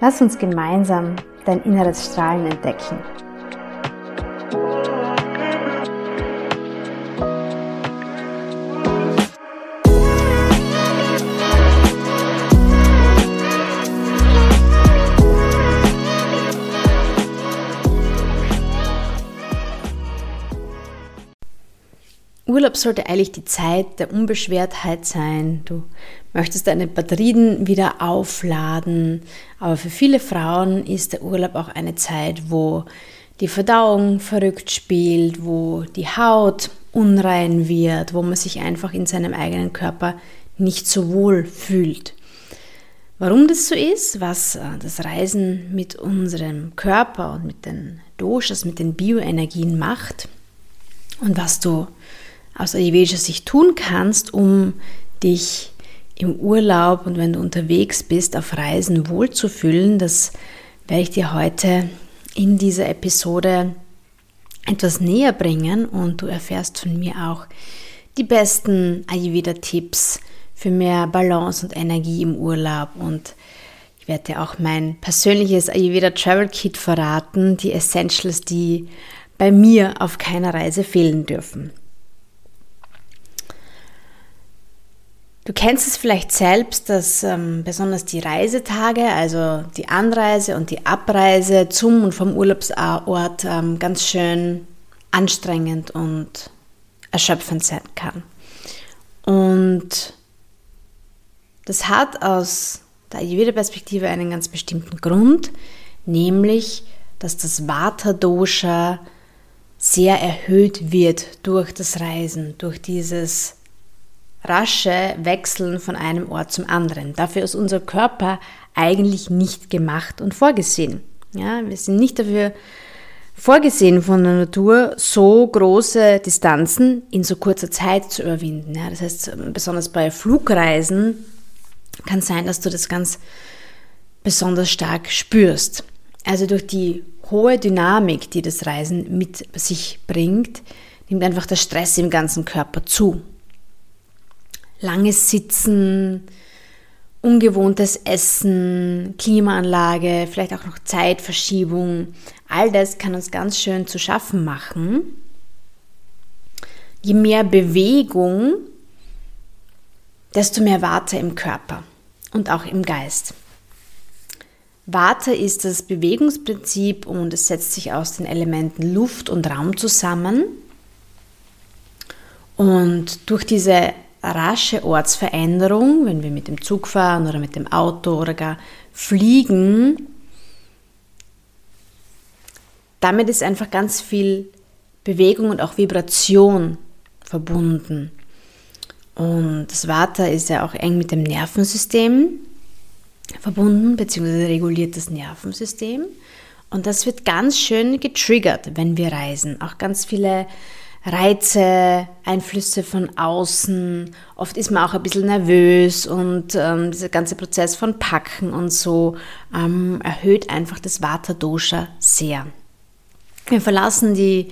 Lass uns gemeinsam dein inneres Strahlen entdecken. Urlaub sollte eigentlich die Zeit der Unbeschwertheit sein. Du möchtest deine Batterien wieder aufladen. Aber für viele Frauen ist der Urlaub auch eine Zeit, wo die Verdauung verrückt spielt, wo die Haut unrein wird, wo man sich einfach in seinem eigenen Körper nicht so wohl fühlt. Warum das so ist, was äh, das Reisen mit unserem Körper und mit den Doshas, mit den Bioenergien macht und was du aus ayurvedischer Sicht tun kannst, um dich im Urlaub und wenn du unterwegs bist, auf Reisen wohlzufühlen, das werde ich dir heute in dieser Episode etwas näher bringen und du erfährst von mir auch die besten Ayurveda-Tipps für mehr Balance und Energie im Urlaub und ich werde dir auch mein persönliches Ayurveda Travel Kit verraten, die Essentials, die bei mir auf keiner Reise fehlen dürfen. Du kennst es vielleicht selbst, dass ähm, besonders die Reisetage, also die Anreise und die Abreise zum und vom Urlaubsort ähm, ganz schön anstrengend und erschöpfend sein kann. Und das hat aus der Ayurveda-Perspektive einen ganz bestimmten Grund, nämlich, dass das Vata-Dosha sehr erhöht wird durch das Reisen, durch dieses rasche Wechseln von einem Ort zum anderen. Dafür ist unser Körper eigentlich nicht gemacht und vorgesehen. Ja, wir sind nicht dafür vorgesehen von der Natur, so große Distanzen in so kurzer Zeit zu überwinden. Ja, das heißt, besonders bei Flugreisen kann sein, dass du das ganz besonders stark spürst. Also durch die hohe Dynamik, die das Reisen mit sich bringt, nimmt einfach der Stress im ganzen Körper zu langes Sitzen, ungewohntes Essen, Klimaanlage, vielleicht auch noch Zeitverschiebung. All das kann uns ganz schön zu schaffen machen. Je mehr Bewegung, desto mehr Warte im Körper und auch im Geist. Warte ist das Bewegungsprinzip und es setzt sich aus den Elementen Luft und Raum zusammen. Und durch diese rasche Ortsveränderung, wenn wir mit dem Zug fahren oder mit dem Auto oder gar fliegen, damit ist einfach ganz viel Bewegung und auch Vibration verbunden. Und das Vata ist ja auch eng mit dem Nervensystem verbunden, beziehungsweise reguliert das Nervensystem. Und das wird ganz schön getriggert, wenn wir reisen. Auch ganz viele Reize, Einflüsse von außen. Oft ist man auch ein bisschen nervös und ähm, dieser ganze Prozess von Packen und so ähm, erhöht einfach das Vata-Dosha sehr. Wir verlassen die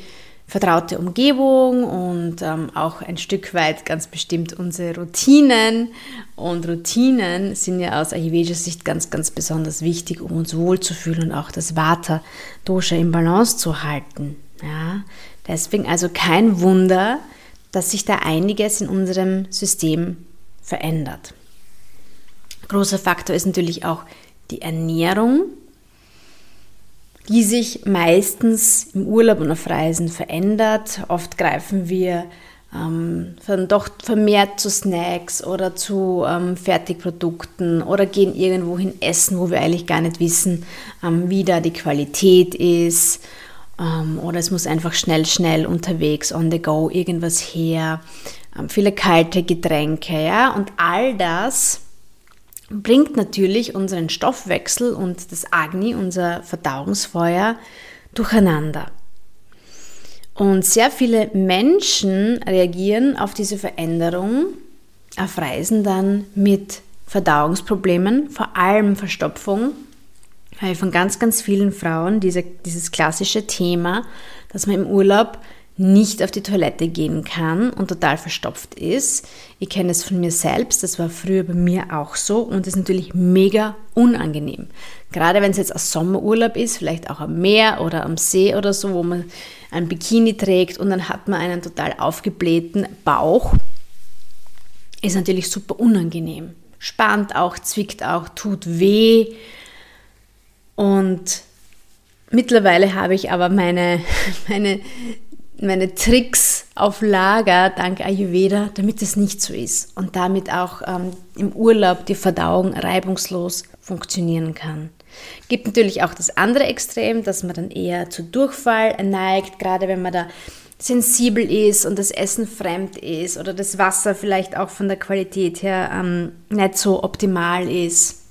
vertraute Umgebung und ähm, auch ein Stück weit ganz bestimmt unsere Routinen. Und Routinen sind ja aus Ayurvedischer Sicht ganz, ganz besonders wichtig, um uns wohlzufühlen und auch das Vata-Dosha im Balance zu halten. Ja, Deswegen also kein Wunder, dass sich da einiges in unserem System verändert. Großer Faktor ist natürlich auch die Ernährung. die sich meistens im Urlaub und auf Reisen verändert. Oft greifen wir ähm, dann doch vermehrt zu Snacks oder zu ähm, Fertigprodukten oder gehen irgendwo hin essen, wo wir eigentlich gar nicht wissen, ähm, wie da die Qualität ist. Ähm, oder es muss einfach schnell, schnell unterwegs, on the go, irgendwas her. Ähm, viele kalte Getränke, ja. Und all das bringt natürlich unseren Stoffwechsel und das Agni, unser Verdauungsfeuer, durcheinander. Und sehr viele Menschen reagieren auf diese Veränderung auf Reisen dann mit Verdauungsproblemen, vor allem Verstopfung. Weil von ganz, ganz vielen Frauen diese, dieses klassische Thema, dass man im Urlaub nicht auf die Toilette gehen kann und total verstopft ist. Ich kenne es von mir selbst, das war früher bei mir auch so und ist natürlich mega unangenehm. Gerade wenn es jetzt ein Sommerurlaub ist, vielleicht auch am Meer oder am See oder so, wo man ein Bikini trägt und dann hat man einen total aufgeblähten Bauch, ist natürlich super unangenehm. Spannt auch, zwickt auch, tut weh und Mittlerweile habe ich aber meine, meine meine Tricks auf Lager dank Ayurveda, damit es nicht so ist und damit auch ähm, im Urlaub die Verdauung reibungslos funktionieren kann. Gibt natürlich auch das andere Extrem, dass man dann eher zu Durchfall neigt, gerade wenn man da sensibel ist und das Essen fremd ist oder das Wasser vielleicht auch von der Qualität her ähm, nicht so optimal ist.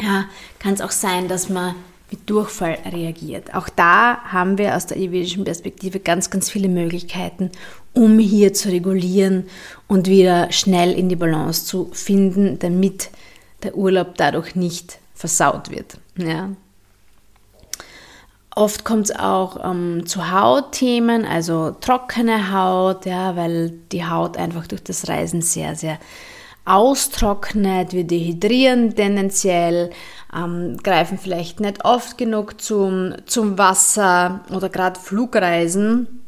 Ja, kann es auch sein, dass man mit Durchfall reagiert. Auch da haben wir aus der ayurvedischen Perspektive ganz, ganz viele Möglichkeiten, um hier zu regulieren und wieder schnell in die Balance zu finden, damit der Urlaub dadurch nicht versaut wird. Ja. Oft kommt es auch ähm, zu Hautthemen, also trockene Haut, ja, weil die Haut einfach durch das Reisen sehr, sehr austrocknet, wir dehydrieren tendenziell, ähm, greifen vielleicht nicht oft genug zum, zum Wasser oder gerade Flugreisen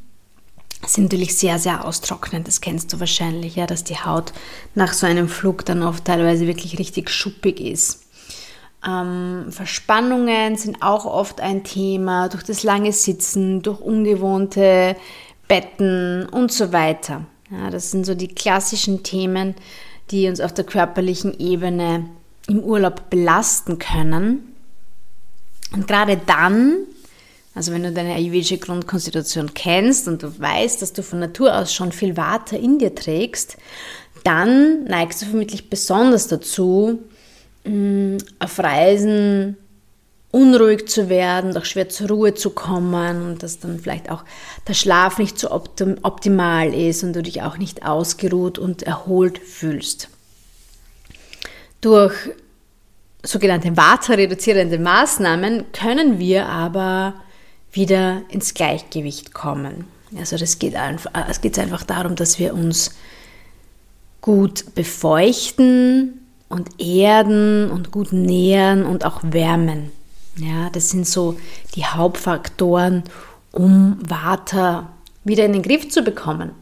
sind natürlich sehr, sehr austrocknend. Das kennst du wahrscheinlich, ja, dass die Haut nach so einem Flug dann oft teilweise wirklich richtig schuppig ist. Ähm, Verspannungen sind auch oft ein Thema durch das lange Sitzen, durch ungewohnte Betten und so weiter. Ja, das sind so die klassischen Themen, die uns auf der körperlichen Ebene im Urlaub belasten können. Und gerade dann, also wenn du deine ayurvedische Grundkonstitution kennst und du weißt, dass du von Natur aus schon viel Vata in dir trägst, dann neigst du vermutlich besonders dazu, mm, auf Reisen unruhig zu werden, doch schwer zur Ruhe zu kommen und dass dann vielleicht auch der Schlaf nicht so optimal ist und du dich auch nicht ausgeruht und erholt fühlst. Durch sogenannte Vata-reduzierende Maßnahmen können wir aber wieder ins Gleichgewicht kommen. Also das geht einfach, es geht einfach darum, dass wir uns gut befeuchten und erden und gut nähren und auch wärmen. Ja, das sind so die Hauptfaktoren, um Vata wieder in den Griff zu bekommen.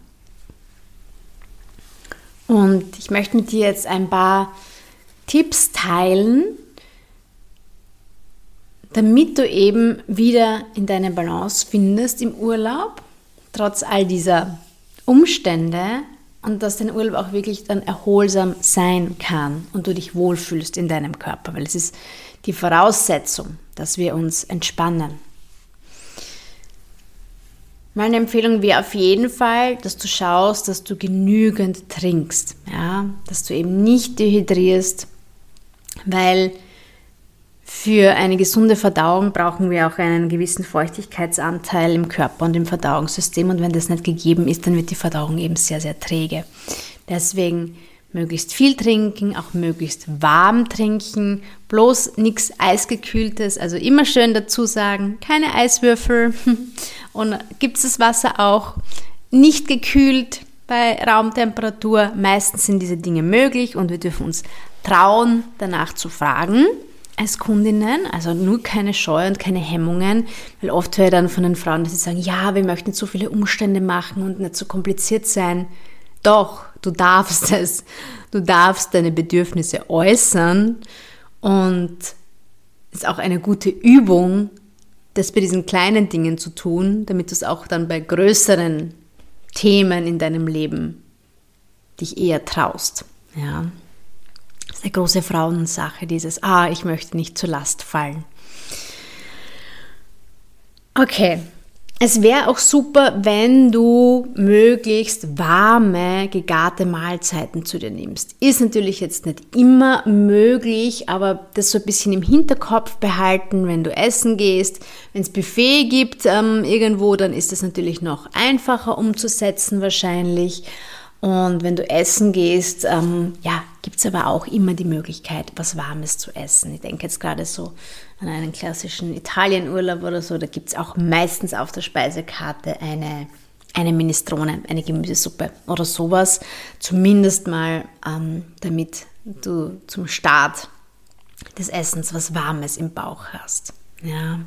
Und ich möchte mit dir jetzt ein paar Tipps teilen, damit du eben wieder in deine Balance findest im Urlaub, trotz all dieser Umstände und dass dein Urlaub auch wirklich dann erholsam sein kann und du dich wohlfühlst in deinem Körper, weil es ist die Voraussetzung, dass wir uns entspannen. Meine Empfehlung wäre auf jeden Fall, dass du schaust, dass du genügend trinkst, ja, dass du eben nicht dehydrierst, weil für eine gesunde Verdauung brauchen wir auch einen gewissen Feuchtigkeitsanteil im Körper und im Verdauungssystem und wenn das nicht gegeben ist, dann wird die Verdauung eben sehr, sehr träge. Deswegen möglichst viel trinken, auch möglichst warm trinken, bloß nichts eisgekühltes, also immer schön dazu sagen, keine Eiswürfel und gibt es das Wasser auch nicht gekühlt bei Raumtemperatur. Meistens sind diese Dinge möglich und wir dürfen uns trauen, danach zu fragen als Kundinnen, also nur keine Scheu und keine Hemmungen, weil oft höre ich dann von den Frauen, dass sie sagen, ja, wir möchten so viele Umstände machen und nicht so kompliziert sein. Doch, du darfst es. Du darfst deine Bedürfnisse äußern und es ist auch eine gute Übung, das bei diesen kleinen Dingen zu tun, damit du es auch dann bei größeren Themen in deinem Leben dich eher traust. Ja. Das ist eine große Frauensache, dieses, ah, ich möchte nicht zur Last fallen. Okay, es wäre auch super, wenn du möglichst warme, gegarte Mahlzeiten zu dir nimmst. Ist natürlich jetzt nicht immer möglich, aber das so ein bisschen im Hinterkopf behalten, wenn du essen gehst. Wenn es Buffet gibt ähm, irgendwo, dann ist das natürlich noch einfacher umzusetzen wahrscheinlich. Und wenn du essen gehst, ähm, ja, gibt es aber auch immer die Möglichkeit, was Warmes zu essen. Ich denke jetzt gerade so an einen klassischen Italienurlaub oder so, da gibt es auch meistens auf der Speisekarte eine, eine Minestrone, eine Gemüsesuppe oder sowas. Zumindest mal, ähm, damit du zum Start des Essens was Warmes im Bauch hast. Ja.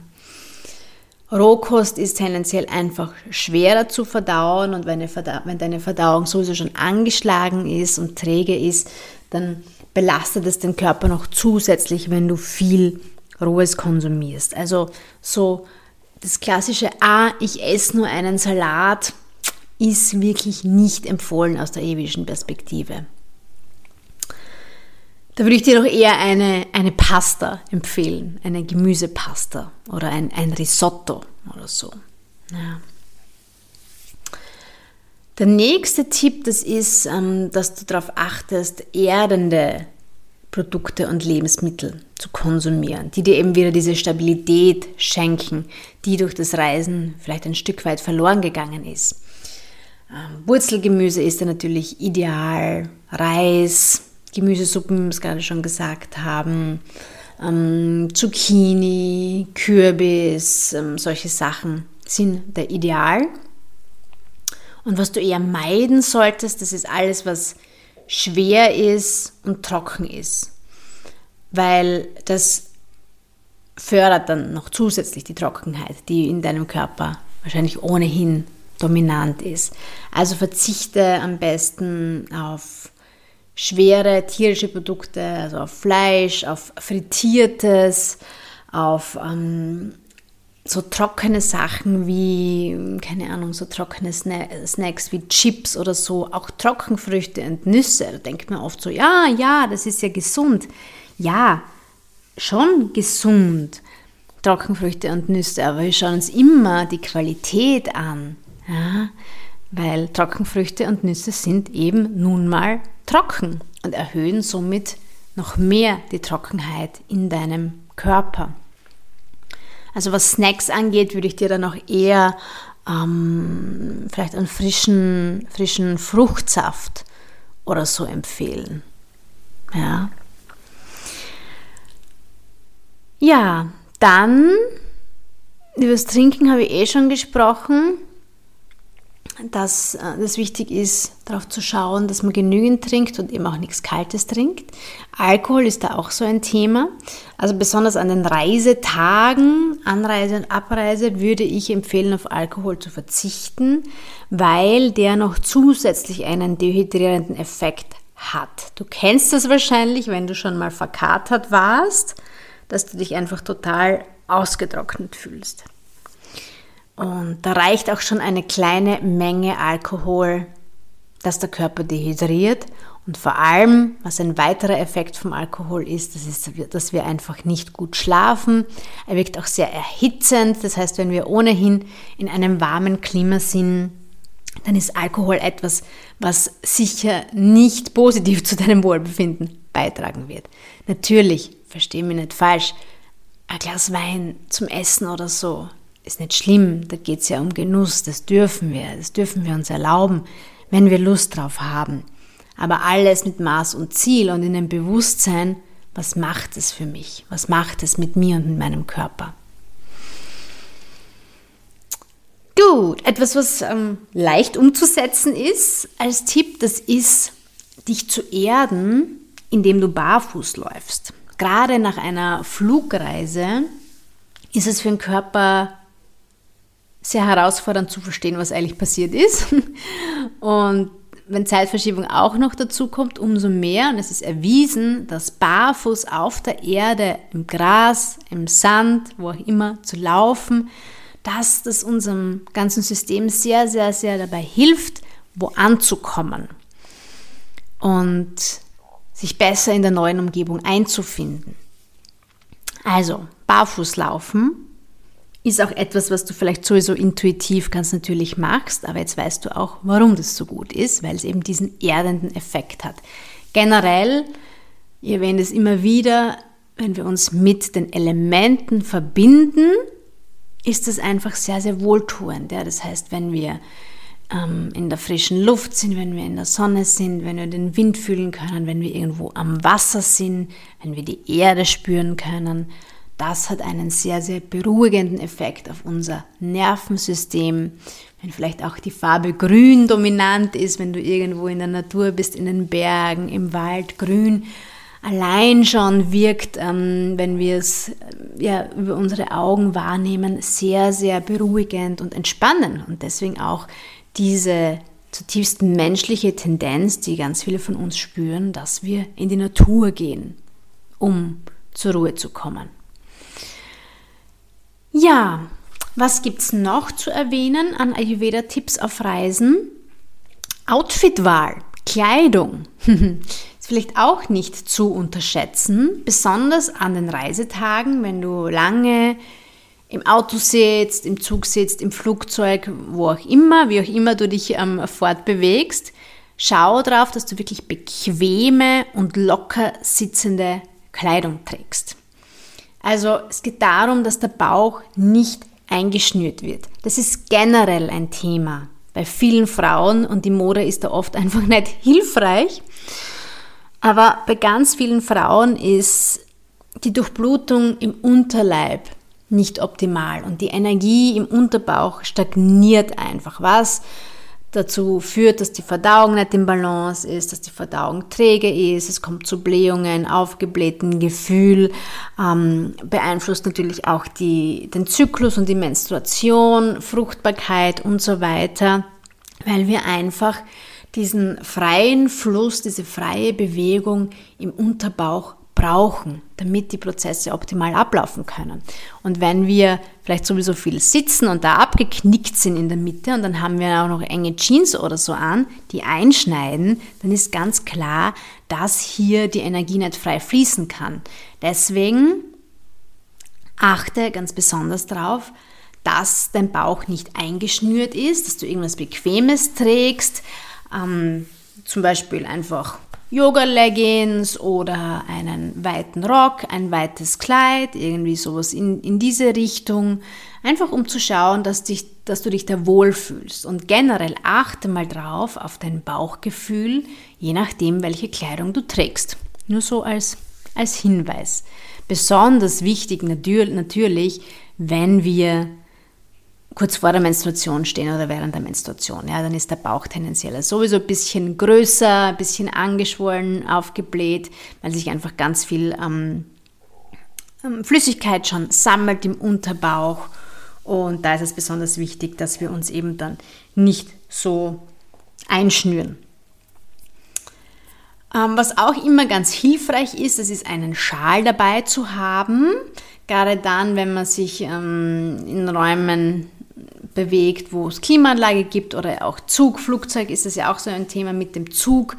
Rohkost ist tendenziell einfach schwerer zu verdauen und wenn, wenn deine Verdauung sowieso schon angeschlagen ist und träge ist, dann belastet es den Körper noch zusätzlich, wenn du viel Rohes konsumierst. Also so das klassische, ah, ich esse nur einen Salat, ist wirklich nicht empfohlen aus der ewischen Perspektive. Da würde ich dir doch eher eine, eine Pasta empfehlen, eine Gemüsepasta oder ein, ein Risotto oder so. Ja. Der nächste Tipp, das ist, ähm, dass du darauf achtest, erdende Produkte und Lebensmittel zu konsumieren, die dir eben wieder diese Stabilität schenken, die durch das Reisen vielleicht ein Stück weit verloren gegangen ist. Ähm, Wurzelgemüse ist ja natürlich ideal, Reis, Gemüsesuppen, wie wir es gerade schon gesagt haben, ähm, Zucchini, Kürbis, solche Sachen sind der Ideal. Und was du eher meiden solltest, das ist alles, was schwer ist und trocken ist. Weil das fördert dann noch zusätzlich die Trockenheit, die in deinem Körper wahrscheinlich ohnehin dominant ist. Also verzichte am besten auf schwere tierische Produkte, also auf Fleisch, auf frittiertes, auf ähm, so trockene Sachen wie, keine Ahnung, so trockene Snacks wie Chips oder so, auch Trockenfrüchte und Nüsse. Da denkt man oft so, ja, ja, das ist ja gesund. Ja, schon gesund, Trockenfrüchte und Nüsse, aber wir schauen uns immer die Qualität an. Ja? Weil Trockenfrüchte und Nüsse sind eben nun mal trocken und erhöhen somit noch mehr die Trockenheit in deinem Körper. Also was Snacks angeht, würde ich dir dann auch eher ähm, vielleicht einen frischen, frischen Fruchtsaft oder so empfehlen. Ja. Ja, dann über das Trinken habe ich eh schon gesprochen dass es äh, wichtig ist, darauf zu schauen, dass man genügend trinkt und eben auch nichts Kaltes trinkt. Alkohol ist da auch so ein Thema. Also besonders an den Reisetagen, Anreise und Abreise, würde ich empfehlen, auf Alkohol zu verzichten, weil der noch zusätzlich einen dehydrierenden Effekt hat. Du kennst das wahrscheinlich, wenn du schon mal verkatert warst, dass du dich einfach total ausgetrocknet fühlst. Und da reicht auch schon eine kleine Menge Alkohol, dass der Körper dehydriert. Und vor allem, was ein weiterer Effekt vom Alkohol ist, das ist, dass wir einfach nicht gut schlafen. Er wirkt auch sehr erhitzend. Das heißt, wenn wir ohnehin in einem warmen Klima sind, dann ist Alkohol etwas, was sicher nicht positiv zu deinem Wohlbefinden beitragen wird. Natürlich, verstehe mich nicht falsch, ein Glas Wein zum Essen oder so ist nicht schlimm, da geht es ja um Genuss, das dürfen wir, das dürfen wir uns erlauben, wenn wir Lust drauf haben. Aber alles mit Maß und Ziel und in dem Bewusstsein, was macht es für mich, was macht es mit mir und mit meinem Körper. Gut, etwas, was ähm, leicht umzusetzen ist als Tipp, das ist, dich zu erden, indem du barfuß läufst. Gerade nach einer Flugreise ist es für den Körper sehr herausfordernd zu verstehen, was eigentlich passiert ist. Und wenn Zeitverschiebung auch noch dazu kommt, umso mehr. Und es ist erwiesen, dass barfuß auf der Erde, im Gras, im Sand, wo auch immer, zu laufen, dass das unserem ganzen System sehr, sehr, sehr dabei hilft, wo anzukommen und sich besser in der neuen Umgebung einzufinden. Also, barfuß laufen ist auch etwas, was du vielleicht sowieso intuitiv ganz natürlich machst, aber jetzt weißt du auch, warum das so gut ist, weil es eben diesen erdenden Effekt hat. Generell, ihr erwähnt es immer wieder, wenn wir uns mit den Elementen verbinden, ist es einfach sehr, sehr wohltuend. Ja? Das heißt, wenn wir ähm, in der frischen Luft sind, wenn wir in der Sonne sind, wenn wir den Wind fühlen können, wenn wir irgendwo am Wasser sind, wenn wir die Erde spüren können, das hat einen sehr, sehr beruhigenden Effekt auf unser Nervensystem. Wenn vielleicht auch die Farbe grün dominant ist, wenn du irgendwo in der Natur bist, in den Bergen, im Wald, grün allein schon wirkt, ähm, wenn wir es äh, ja, über unsere Augen wahrnehmen, sehr, sehr beruhigend und entspannend. Und deswegen auch diese zutiefst menschliche Tendenz, die ganz viele von uns spüren, dass wir in die Natur gehen, um zur Ruhe zu kommen. Ja, was gibt es noch zu erwähnen an Ayurveda-Tipps auf Reisen? Outfitwahl, Kleidung. Ist vielleicht auch nicht zu unterschätzen, besonders an den Reisetagen, wenn du lange im Auto sitzt, im Zug sitzt, im Flugzeug, wo auch immer, wie auch immer du dich ähm, fortbewegst. Schau darauf, dass du wirklich bequeme und locker sitzende Kleidung trägst. Also es geht darum, dass der Bauch nicht eingeschnürt wird. Das ist generell ein Thema bei vielen Frauen und die Mode ist da oft einfach nicht hilfreich. Aber bei ganz vielen Frauen ist die Durchblutung im Unterleib nicht optimal und die Energie im Unterbauch stagniert einfach. Was dazu führt, dass die Verdauung nicht im Balance ist, dass die Verdauung träge ist, es kommt zu Blähungen, aufgeblähten Gefühl, ähm, beeinflusst natürlich auch die, den Zyklus und die Menstruation, Fruchtbarkeit und so weiter, weil wir einfach diesen freien Fluss, diese freie Bewegung im Unterbauch brauchen, damit die Prozesse optimal ablaufen können. Und wenn wir vielleicht sowieso viel sitzen und da abgeknickt sind in der Mitte und dann haben wir auch noch enge Jeans oder so an, die einschneiden, dann ist ganz klar, dass hier die Energie nicht frei fließen kann. Deswegen achte ganz besonders darauf, dass dein Bauch nicht eingeschnürt ist, dass du irgendwas Bequemes trägst, ähm, zum Beispiel einfach Yoga-Leggings oder einen weiten Rock, ein weites Kleid, irgendwie sowas in, in diese Richtung. Einfach um zu schauen, dass, dich, dass du dich da wohlfühlst. Und generell achte mal drauf auf dein Bauchgefühl, je nachdem, welche Kleidung du trägst. Nur so als, als Hinweis. Besonders wichtig natürlich, wenn wir kurz vor der Menstruation stehen oder während der Menstruation. Ja, dann ist der Bauch tendenziell sowieso ein bisschen größer, ein bisschen angeschwollen, aufgebläht, weil sich einfach ganz viel ähm, ähm, Flüssigkeit schon sammelt im Unterbauch. Und da ist es besonders wichtig, dass wir uns eben dann nicht so einschnüren. Ähm, was auch immer ganz hilfreich ist, das ist einen Schal dabei zu haben. Gerade dann, wenn man sich ähm, in Räumen bewegt, wo es Klimaanlage gibt oder auch Zug, Flugzeug ist das ja auch so ein Thema mit dem Zug,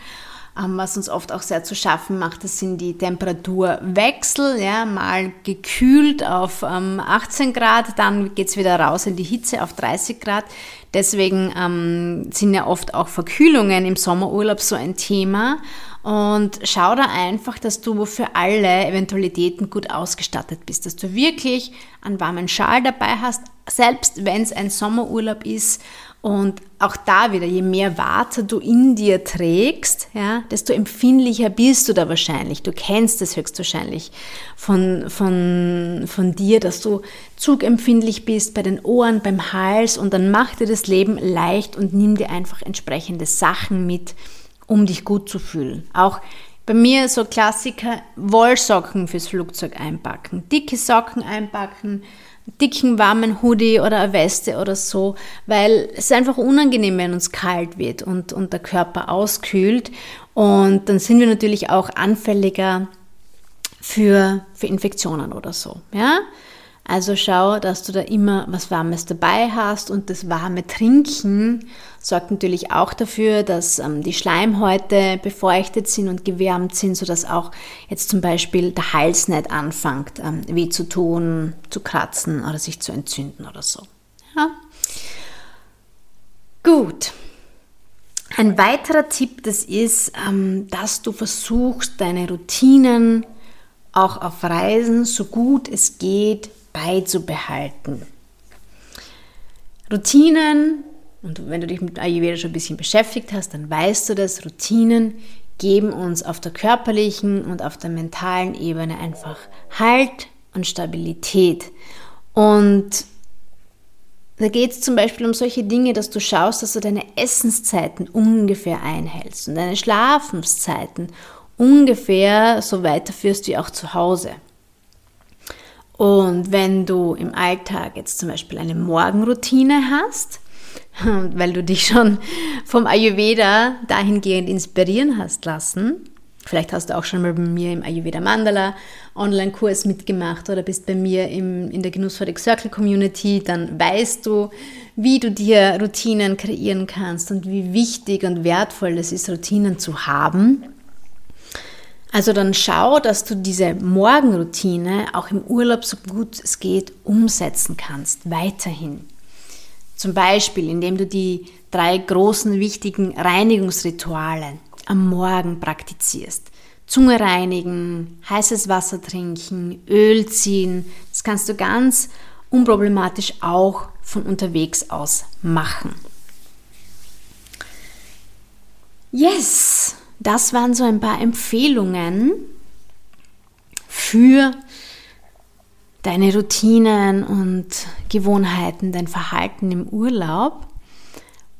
was uns oft auch sehr zu schaffen macht. Das sind die Temperaturwechsel, ja, mal gekühlt auf 18 ähm, Grad, dann geht es wieder raus in die Hitze auf 30 Grad. Deswegen ähm, sind ja oft auch Verkühlungen im Sommerurlaub so ein Thema. Und schau da einfach, dass du für alle Eventualitäten gut ausgestattet bist, dass du wirklich einen warmen Schal dabei hast, selbst wenn es ein Sommerurlaub ist. Und auch da wieder, je mehr Water du in dir trägst, ja, desto empfindlicher bist du da wahrscheinlich. Du kennst es höchstwahrscheinlich von, von, von dir, dass du zugempfindlich bist bei den Ohren, beim Hals und dann mach dir das Leben leicht und nimm dir einfach entsprechende Sachen mit, um dich gut zu fühlen. Auch bei mir so Klassiker, Wollsocken fürs Flugzeug einpacken, dicke Socken einpacken, dicken, warmen Hoodie oder eine Weste oder so, weil es einfach unangenehm, wenn uns kalt wird und, und der Körper auskühlt. Und dann sind wir natürlich auch anfälliger für, für Infektionen oder so. Ja? Also schau, dass du da immer was Warmes dabei hast und das warme Trinken sorgt natürlich auch dafür, dass ähm, die Schleimhäute befeuchtet sind und gewärmt sind, sodass auch jetzt zum Beispiel der Hals nicht anfängt, ähm, weh zu tun, zu kratzen oder sich zu entzünden oder so. Ja? Gut. Ein weiterer Tipp, das ist, ähm, dass du versuchst, deine Routinen auch auf Reisen so gut es geht beizubehalten. Routinen, und wenn du dich mit Ayurveda schon ein bisschen beschäftigt hast, dann weißt du dass Routinen geben uns auf der körperlichen und auf der mentalen Ebene einfach Halt und Stabilität. Und da geht es zum Beispiel um solche Dinge, dass du schaust, dass du deine Essenszeiten ungefähr einhältst und deine Schlafenszeiten ungefähr so weiterführst wie auch zu Hause. Und wenn du im Alltag jetzt zum Beispiel eine Morgenroutine hast, weil du dich schon vom Ayurveda dahingehend inspirieren hast lassen, vielleicht hast du auch schon mal bei mir im Ayurveda Mandala Online-Kurs mitgemacht oder bist bei mir im, in der Genussfreudig Circle Community, dann weißt du, wie du dir Routinen kreieren kannst und wie wichtig und wertvoll es ist, Routinen zu haben also dann schau, dass du diese Morgenroutine auch im Urlaub so gut es geht umsetzen kannst, weiterhin. Zum Beispiel, indem du die drei großen wichtigen Reinigungsrituale am Morgen praktizierst. Zunge reinigen, heißes Wasser trinken, Öl ziehen. Das kannst du ganz unproblematisch auch von unterwegs aus machen. Yes! Das waren so ein paar Empfehlungen für deine Routinen und Gewohnheiten, dein Verhalten im Urlaub.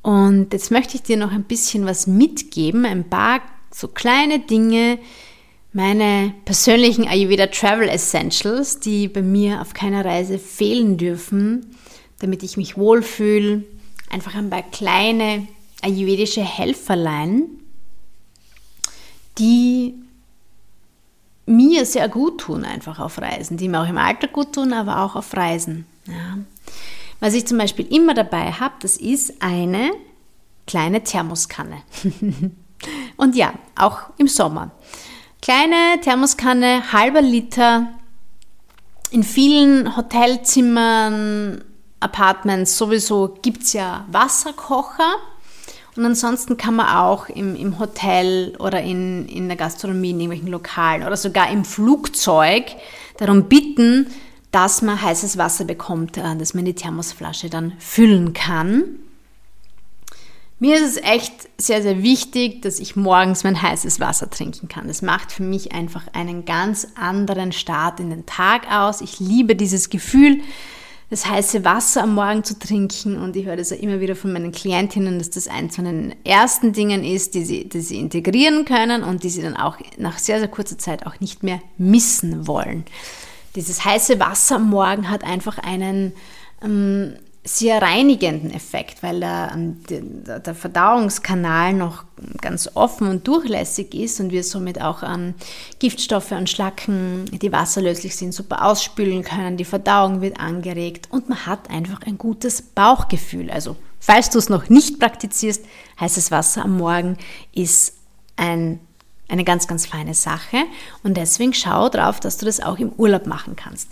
Und jetzt möchte ich dir noch ein bisschen was mitgeben, ein paar so kleine Dinge, meine persönlichen Ayurveda Travel Essentials, die bei mir auf keiner Reise fehlen dürfen, damit ich mich wohlfühle. Einfach ein paar kleine ayurvedische Helferlein, die mir sehr gut tun, einfach auf Reisen, die mir auch im Alter gut tun, aber auch auf Reisen. Ja. Was ich zum Beispiel immer dabei habe, das ist eine kleine Thermoskanne. Und ja, auch im Sommer. Kleine Thermoskanne, halber Liter. In vielen Hotelzimmern, Apartments sowieso gibt es ja Wasserkocher. Und ansonsten kann man auch im, im Hotel oder in, in der Gastronomie, in irgendwelchen Lokalen oder sogar im Flugzeug darum bitten, dass man heißes Wasser bekommt, äh, dass man die Thermosflasche dann füllen kann. Mir ist es echt sehr, sehr wichtig, dass ich morgens mein heißes Wasser trinken kann. Das macht für mich einfach einen ganz anderen Start in den Tag aus. Ich liebe dieses Gefühl, das heiße Wasser am Morgen zu trinken. Und ich höre das ja immer wieder von meinen Klientinnen, dass das eins von den ersten Dingen ist, die sie, die sie integrieren können und die sie dann auch nach sehr, sehr kurzer Zeit auch nicht mehr missen wollen. Dieses heiße Wasser am Morgen hat einfach einen ähm, sehr reinigenden Effekt, weil der, ähm, der, Verdauungskanal noch ganz offen und durchlässig ist und wir somit auch ähm, Giftstoffe und Schlacken, die wasserlöslich sind, super ausspülen können. Die Verdauung wird angeregt und man hat einfach ein gutes Bauchgefühl. Also falls du es noch nicht praktizierst, heißes Wasser am Morgen ist ein, eine ganz, ganz feine Sache und deswegen schau drauf, dass du das auch im Urlaub machen kannst.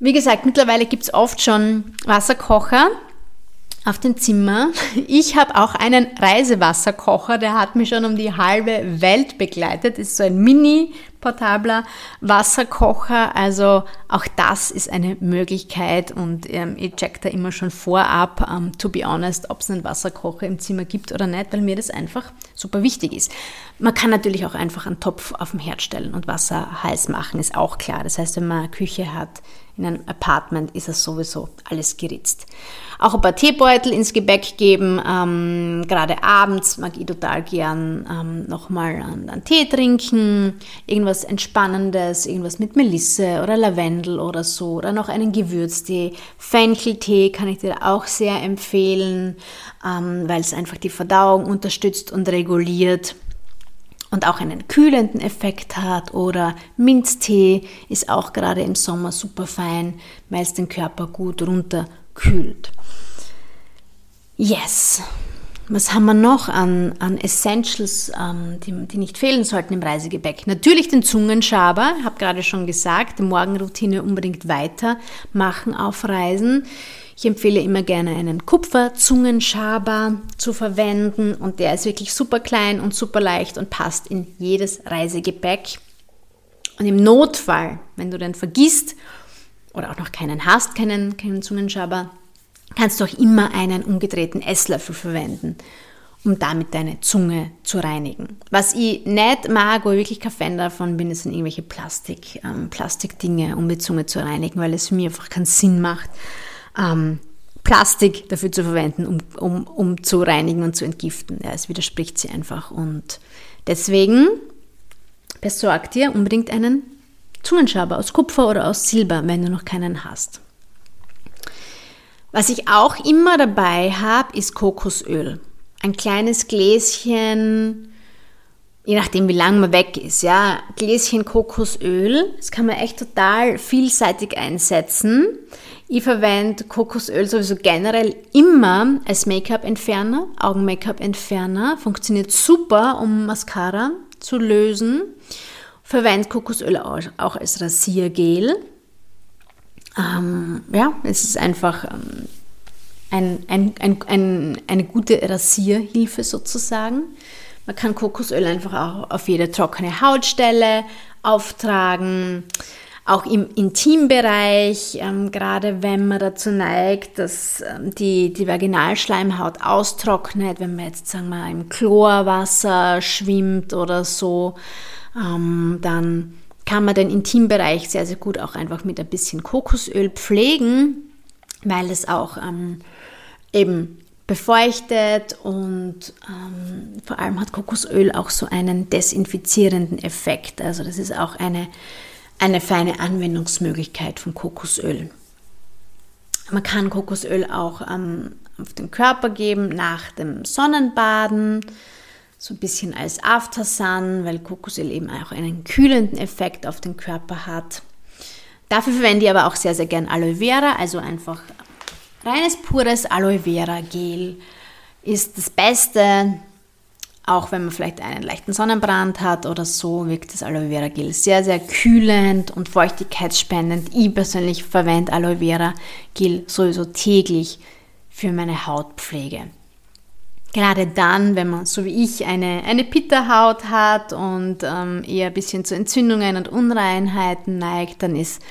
Wie gesagt, mittlerweile gibt es oft schon Wasserkocher auf dem Zimmer. Ich habe auch einen Reisewasserkocher, der hat mich schon um die halbe Welt begleitet. Ist so ein mini portabler Wasserkocher. Also auch das ist eine Möglichkeit und ähm, ich check da immer schon vorab, ähm, to be honest, ob es einen Wasserkocher im Zimmer gibt oder nicht, weil mir das einfach super wichtig ist. Man kann natürlich auch einfach einen Topf auf dem Herd stellen und Wasser heiß machen, ist auch klar. Das heißt, wenn man Küche hat, in einem Apartment ist es sowieso alles geritzt. Auch ein paar Teebeutel ins Gebäck geben. Ähm, gerade abends mag ich total gern ähm, nochmal einen, einen Tee trinken. Irgendwas Entspannendes, irgendwas mit Melisse oder Lavendel oder so. Oder noch einen Gewürztee. Fencheltee kann ich dir auch sehr empfehlen, ähm, weil es einfach die Verdauung unterstützt und reguliert und auch einen kühlenden Effekt hat. Oder Minztee ist auch gerade im Sommer super fein, weil es den Körper gut runterkühlt. Yes. Was haben wir noch an, an Essentials, ähm, die, die nicht fehlen sollten im Reisegepäck? Natürlich den Zungenschaber, habe gerade schon gesagt, die Morgenroutine unbedingt weitermachen auf Reisen. Ich empfehle immer gerne einen Kupferzungenschaber zu verwenden und der ist wirklich super klein und super leicht und passt in jedes Reisegepäck. Und im Notfall, wenn du den vergisst oder auch noch keinen hast, keinen, keinen Zungenschaber, kannst du auch immer einen umgedrehten Esslöffel verwenden, um damit deine Zunge zu reinigen. Was ich nicht mag, wo ich wirklich kein Fan davon bin, sind irgendwelche Plastik, ähm, Plastikdinge, um die Zunge zu reinigen, weil es für mich einfach keinen Sinn macht ähm, Plastik dafür zu verwenden, um, um, um zu reinigen und zu entgiften. Ja, es widerspricht sie einfach. Und deswegen besorg dir unbedingt einen Zungenschaber aus Kupfer oder aus Silber, wenn du noch keinen hast. Was ich auch immer dabei habe, ist Kokosöl. Ein kleines Gläschen, je nachdem wie lange man weg ist, ja, Gläschen Kokosöl. Das kann man echt total vielseitig einsetzen. Ich verwende Kokosöl sowieso generell immer als Make-up-Entferner, Augen-Make-up-Entferner. Funktioniert super, um Mascara zu lösen. Verwende Kokosöl auch als Rasiergel. Ähm, ja, es ist einfach ähm, ein, ein, ein, ein, eine gute Rasierhilfe sozusagen. Man kann Kokosöl einfach auch auf jede trockene Hautstelle auftragen. Auch im Intimbereich, ähm, gerade wenn man dazu neigt, dass ähm, die, die Vaginalschleimhaut austrocknet, wenn man jetzt, sagen wir, im Chlorwasser schwimmt oder so, ähm, dann kann man den Intimbereich sehr, sehr gut auch einfach mit ein bisschen Kokosöl pflegen, weil es auch ähm, eben befeuchtet und ähm, vor allem hat Kokosöl auch so einen desinfizierenden Effekt. Also das ist auch eine eine feine Anwendungsmöglichkeit von Kokosöl. Man kann Kokosöl auch ähm, auf den Körper geben nach dem Sonnenbaden, so ein bisschen als Aftersun, weil Kokosöl eben auch einen kühlenden Effekt auf den Körper hat. Dafür verwende ich aber auch sehr, sehr gern Aloe Vera, also einfach reines, pures Aloe Vera Gel ist das Beste. Auch wenn man vielleicht einen leichten Sonnenbrand hat oder so, wirkt das Aloe Vera Gel sehr, sehr kühlend und feuchtigkeitsspendend. Ich persönlich verwende Aloe Vera Gel sowieso täglich für meine Hautpflege. Gerade dann, wenn man so wie ich eine, eine Pitterhaut hat und ähm, eher ein bisschen zu Entzündungen und Unreinheiten neigt, dann ist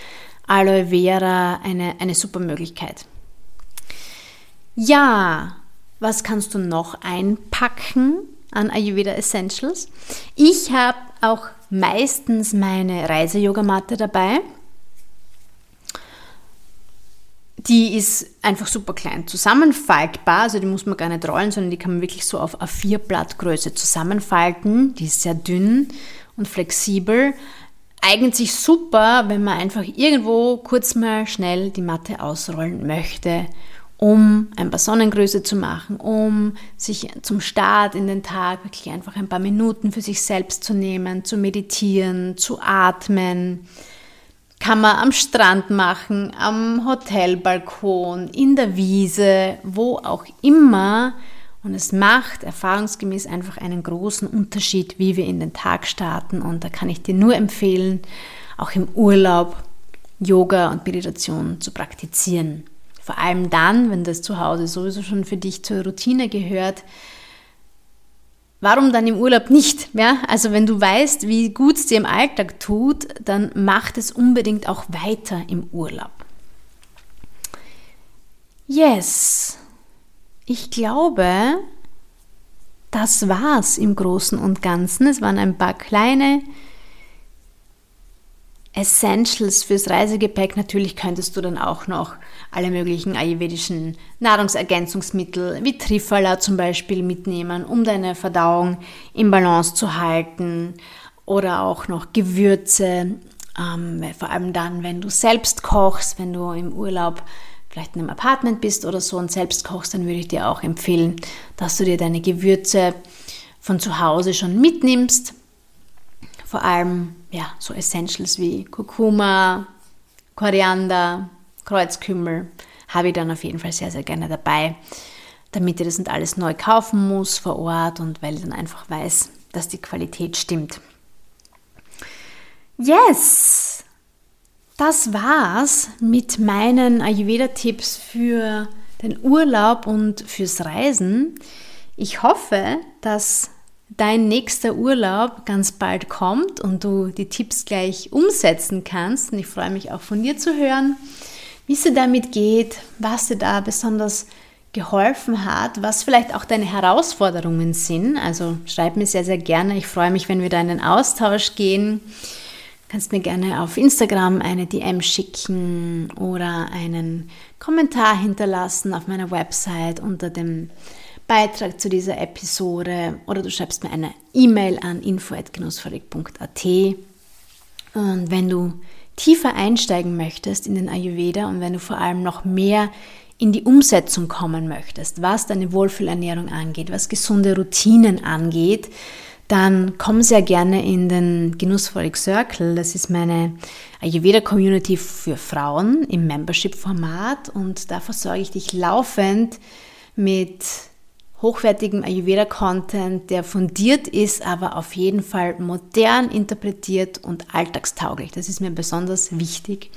Aloe Vera eine, eine super Möglichkeit. Ja, was kannst du noch einpacken? an Ayurveda Essentials. Ich habe auch meistens meine Reise-Yogamatte dabei. Die ist einfach super klein zusammenfaltbar, also die muss man gar nicht rollen, sondern die kann man wirklich so auf A4-Blattgröße zusammenfalten. Die ist sehr dünn und flexibel. Eignet sich super, wenn man einfach irgendwo kurz mal schnell die Matte ausrollen möchte um ein paar Sonnengröße zu machen, um sich zum Start in den Tag wirklich einfach ein paar Minuten für sich selbst zu nehmen, zu meditieren, zu atmen. Kann man am Strand machen, am Hotelbalkon, in der Wiese, wo auch immer. Und es macht erfahrungsgemäß einfach einen großen Unterschied, wie wir in den Tag starten. Und da kann ich dir nur empfehlen, auch im Urlaub Yoga und Meditation zu praktizieren. Vor allem dann, wenn das zu Hause sowieso schon für dich zur Routine gehört. Warum dann im Urlaub nicht? Ja, also wenn du weißt, wie gut es dir im Alltag tut, dann mach es unbedingt auch weiter im Urlaub. Yes, ich glaube, das war's im Großen und Ganzen. Es waren ein paar kleine Essentials fürs Reisegepäck. Natürlich könntest du dann auch noch alle möglichen ayurvedischen Nahrungsergänzungsmittel wie Trifala zum Beispiel mitnehmen, um deine Verdauung im Balance zu halten. Oder auch noch Gewürze, ähm, vor allem dann, wenn du selbst kochst, wenn du im Urlaub vielleicht in einem Apartment bist oder so und selbst kochst, dann würde ich dir auch empfehlen, dass du dir deine Gewürze von zu Hause schon mitnimmst. Vor allem ja, so Essentials wie Kurkuma, Koriander, Kreuzkümmel habe ich dann auf jeden Fall sehr, sehr gerne dabei, damit ich das nicht alles neu kaufen muss vor Ort und weil ich dann einfach weiß, dass die Qualität stimmt. Yes! Das war's mit meinen Ayurveda-Tipps für den Urlaub und fürs Reisen. Ich hoffe, dass dein nächster Urlaub ganz bald kommt und du die Tipps gleich umsetzen kannst. Und ich freue mich auch von dir zu hören, wie es dir damit geht, was dir da besonders geholfen hat, was vielleicht auch deine Herausforderungen sind. Also schreib mir sehr, sehr gerne. Ich freue mich, wenn wir da in den Austausch gehen. Du kannst mir gerne auf Instagram eine DM schicken oder einen Kommentar hinterlassen auf meiner Website unter dem Beitrag zu dieser Episode oder du schreibst mir eine E-Mail an info.genussfabrik.at. Und wenn du tiefer einsteigen möchtest in den Ayurveda und wenn du vor allem noch mehr in die Umsetzung kommen möchtest, was deine Wohlfühlernährung angeht, was gesunde Routinen angeht, dann komm sehr gerne in den Genussvollig Circle. Das ist meine Ayurveda-Community für Frauen im Membership-Format und da versorge ich dich laufend mit hochwertigem Ayurveda-Content, der fundiert ist, aber auf jeden Fall modern interpretiert und alltagstauglich. Das ist mir besonders wichtig.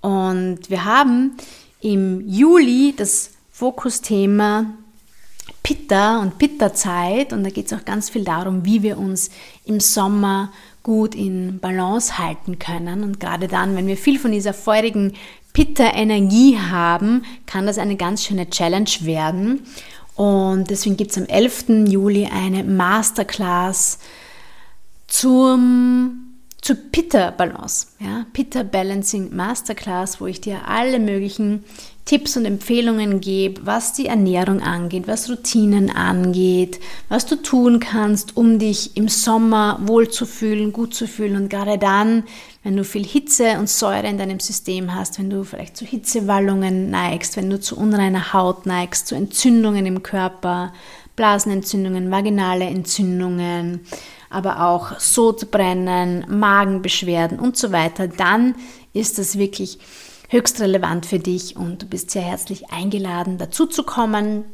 Und wir haben im Juli das Fokusthema Pitta und Pitta-Zeit und da geht es auch ganz viel darum, wie wir uns im Sommer gut in Balance halten können. Und gerade dann, wenn wir viel von dieser feurigen Pitta-Energie haben, kann das eine ganz schöne Challenge werden. Und deswegen gibt es am 11. Juli eine Masterclass zum, zur Pitta Balance. Ja? Pitta Balancing Masterclass, wo ich dir alle möglichen Tipps und Empfehlungen gebe, was die Ernährung angeht, was Routinen angeht, was du tun kannst, um dich im Sommer wohl zu fühlen, gut zu fühlen und gerade dann, wenn du viel Hitze und Säure in deinem System hast, wenn du vielleicht zu Hitzewallungen neigst, wenn du zu unreiner Haut neigst, zu Entzündungen im Körper, Blasenentzündungen, vaginale Entzündungen, aber auch Sodbrennen, Magenbeschwerden und so weiter, dann ist das wirklich höchst relevant für dich und du bist sehr herzlich eingeladen, dazu zu kommen,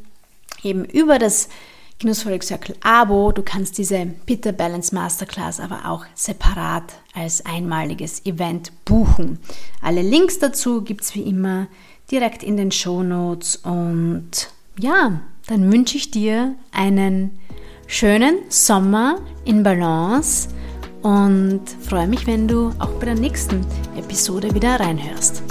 eben über das Genussvoll Circle Abo. Du kannst diese Bitter Balance Masterclass aber auch separat als einmaliges Event buchen. Alle Links dazu gibt es wie immer direkt in den Show Notes. Und ja, dann wünsche ich dir einen schönen Sommer in Balance und freue mich, wenn du auch bei der nächsten Episode wieder reinhörst.